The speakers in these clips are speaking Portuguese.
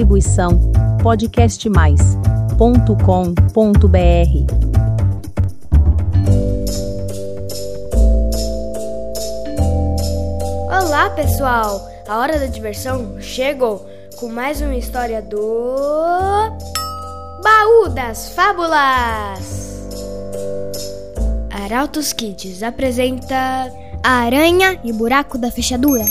Distribuição podcastmais.com.br. Olá, pessoal! A hora da diversão chegou com mais uma história do Baú das Fábulas. Arautos Kids apresenta A Aranha e o Buraco da Fechadura.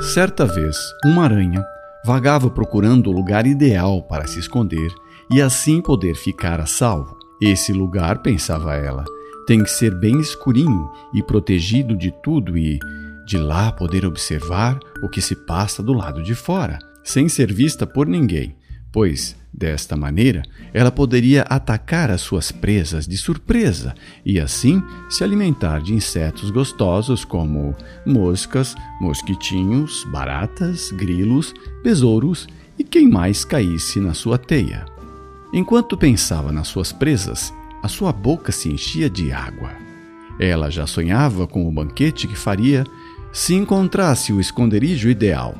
Certa vez, uma aranha vagava procurando o lugar ideal para se esconder e assim poder ficar a salvo. Esse lugar, pensava ela, tem que ser bem escurinho e protegido de tudo e de lá poder observar o que se passa do lado de fora, sem ser vista por ninguém, pois desta maneira ela poderia atacar as suas presas de surpresa e assim se alimentar de insetos gostosos como moscas, mosquitinhos, baratas, grilos, besouros e quem mais caísse na sua teia. Enquanto pensava nas suas presas, a sua boca se enchia de água. Ela já sonhava com o banquete que faria se encontrasse o esconderijo ideal.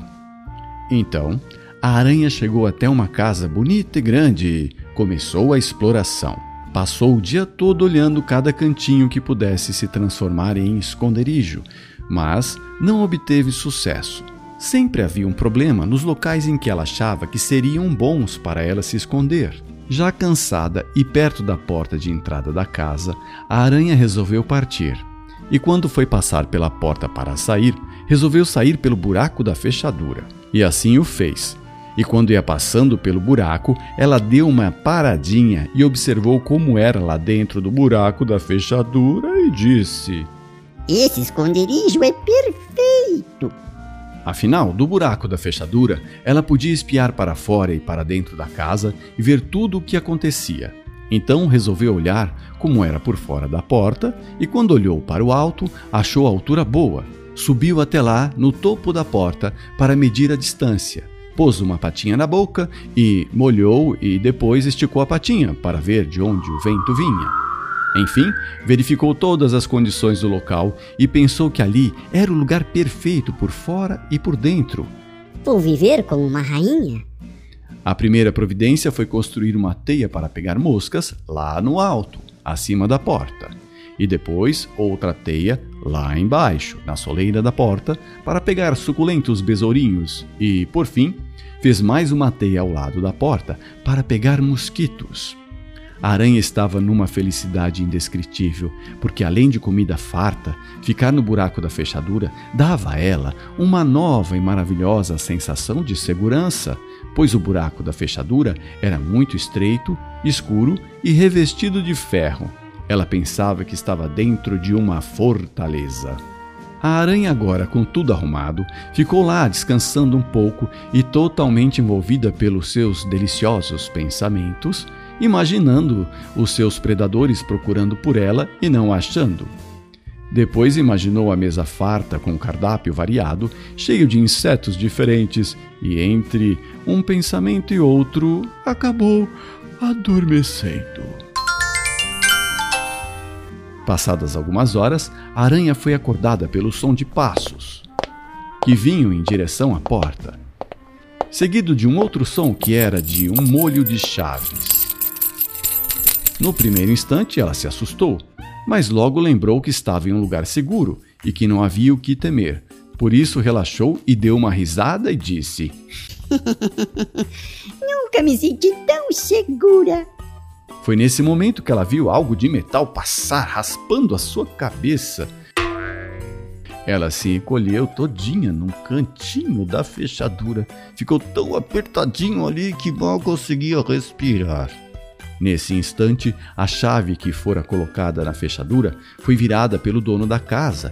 Então, a aranha chegou até uma casa bonita e grande e começou a exploração. Passou o dia todo olhando cada cantinho que pudesse se transformar em esconderijo, mas não obteve sucesso. Sempre havia um problema nos locais em que ela achava que seriam bons para ela se esconder. Já cansada e perto da porta de entrada da casa, a aranha resolveu partir. E quando foi passar pela porta para sair, resolveu sair pelo buraco da fechadura. E assim o fez. E quando ia passando pelo buraco, ela deu uma paradinha e observou como era lá dentro do buraco da fechadura e disse: Esse esconderijo é perfeito! Afinal, do buraco da fechadura, ela podia espiar para fora e para dentro da casa e ver tudo o que acontecia. Então resolveu olhar como era por fora da porta e, quando olhou para o alto, achou a altura boa. Subiu até lá, no topo da porta, para medir a distância. Pôs uma patinha na boca e molhou e depois esticou a patinha para ver de onde o vento vinha. Enfim, verificou todas as condições do local e pensou que ali era o lugar perfeito por fora e por dentro. Vou viver como uma rainha? A primeira providência foi construir uma teia para pegar moscas lá no alto, acima da porta. E depois outra teia lá embaixo, na soleira da porta, para pegar suculentos besourinhos. E, por fim, fez mais uma teia ao lado da porta para pegar mosquitos. A aranha estava numa felicidade indescritível, porque além de comida farta, ficar no buraco da fechadura dava a ela uma nova e maravilhosa sensação de segurança, pois o buraco da fechadura era muito estreito, escuro e revestido de ferro. Ela pensava que estava dentro de uma fortaleza. A aranha, agora com tudo arrumado, ficou lá descansando um pouco e totalmente envolvida pelos seus deliciosos pensamentos imaginando os seus predadores procurando por ela e não achando. Depois imaginou a mesa farta com um cardápio variado, cheio de insetos diferentes, e entre um pensamento e outro acabou adormecendo. Passadas algumas horas, a aranha foi acordada pelo som de passos que vinham em direção à porta, seguido de um outro som que era de um molho de chaves. No primeiro instante, ela se assustou, mas logo lembrou que estava em um lugar seguro e que não havia o que temer. Por isso relaxou e deu uma risada e disse: Nunca me senti tão segura. Foi nesse momento que ela viu algo de metal passar raspando a sua cabeça. Ela se encolheu todinha num cantinho da fechadura. Ficou tão apertadinho ali que mal conseguia respirar. Nesse instante, a chave que fora colocada na fechadura foi virada pelo dono da casa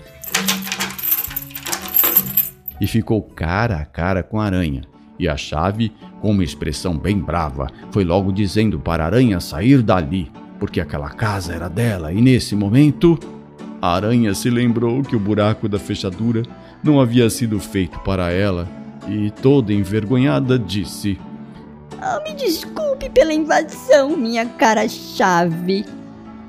e ficou cara a cara com a aranha. E a chave, com uma expressão bem brava, foi logo dizendo para a aranha sair dali, porque aquela casa era dela, e nesse momento. A aranha se lembrou que o buraco da fechadura não havia sido feito para ela e, toda envergonhada, disse: Oh, me desculpe pela invasão, minha cara chave.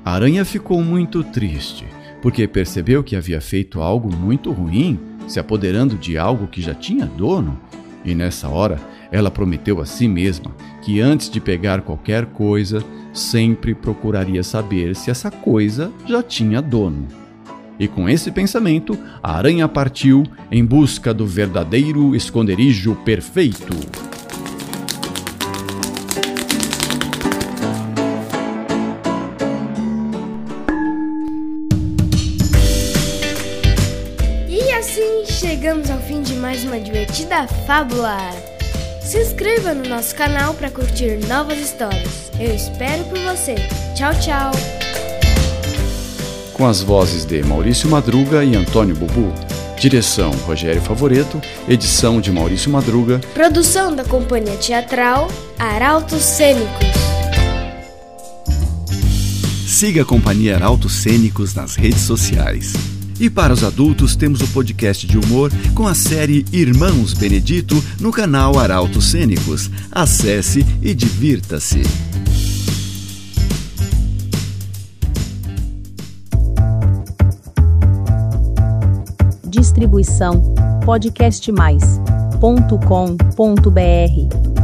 A aranha ficou muito triste, porque percebeu que havia feito algo muito ruim, se apoderando de algo que já tinha dono. E nessa hora, ela prometeu a si mesma que antes de pegar qualquer coisa, sempre procuraria saber se essa coisa já tinha dono. E com esse pensamento, a aranha partiu em busca do verdadeiro esconderijo perfeito. Chegamos ao fim de mais uma divertida fábula. Se inscreva no nosso canal para curtir novas histórias. Eu espero por você. Tchau, tchau. Com as vozes de Maurício Madruga e Antônio Bubu. Direção Rogério Favoreto, edição de Maurício Madruga. Produção da companhia teatral Arautos Cênicos. Siga a Companhia Arautos Cênicos nas redes sociais. E para os adultos, temos o podcast de humor com a série Irmãos Benedito no canal Arautos Cênicos. Acesse e divirta-se. Distribuição podcastmais.com.br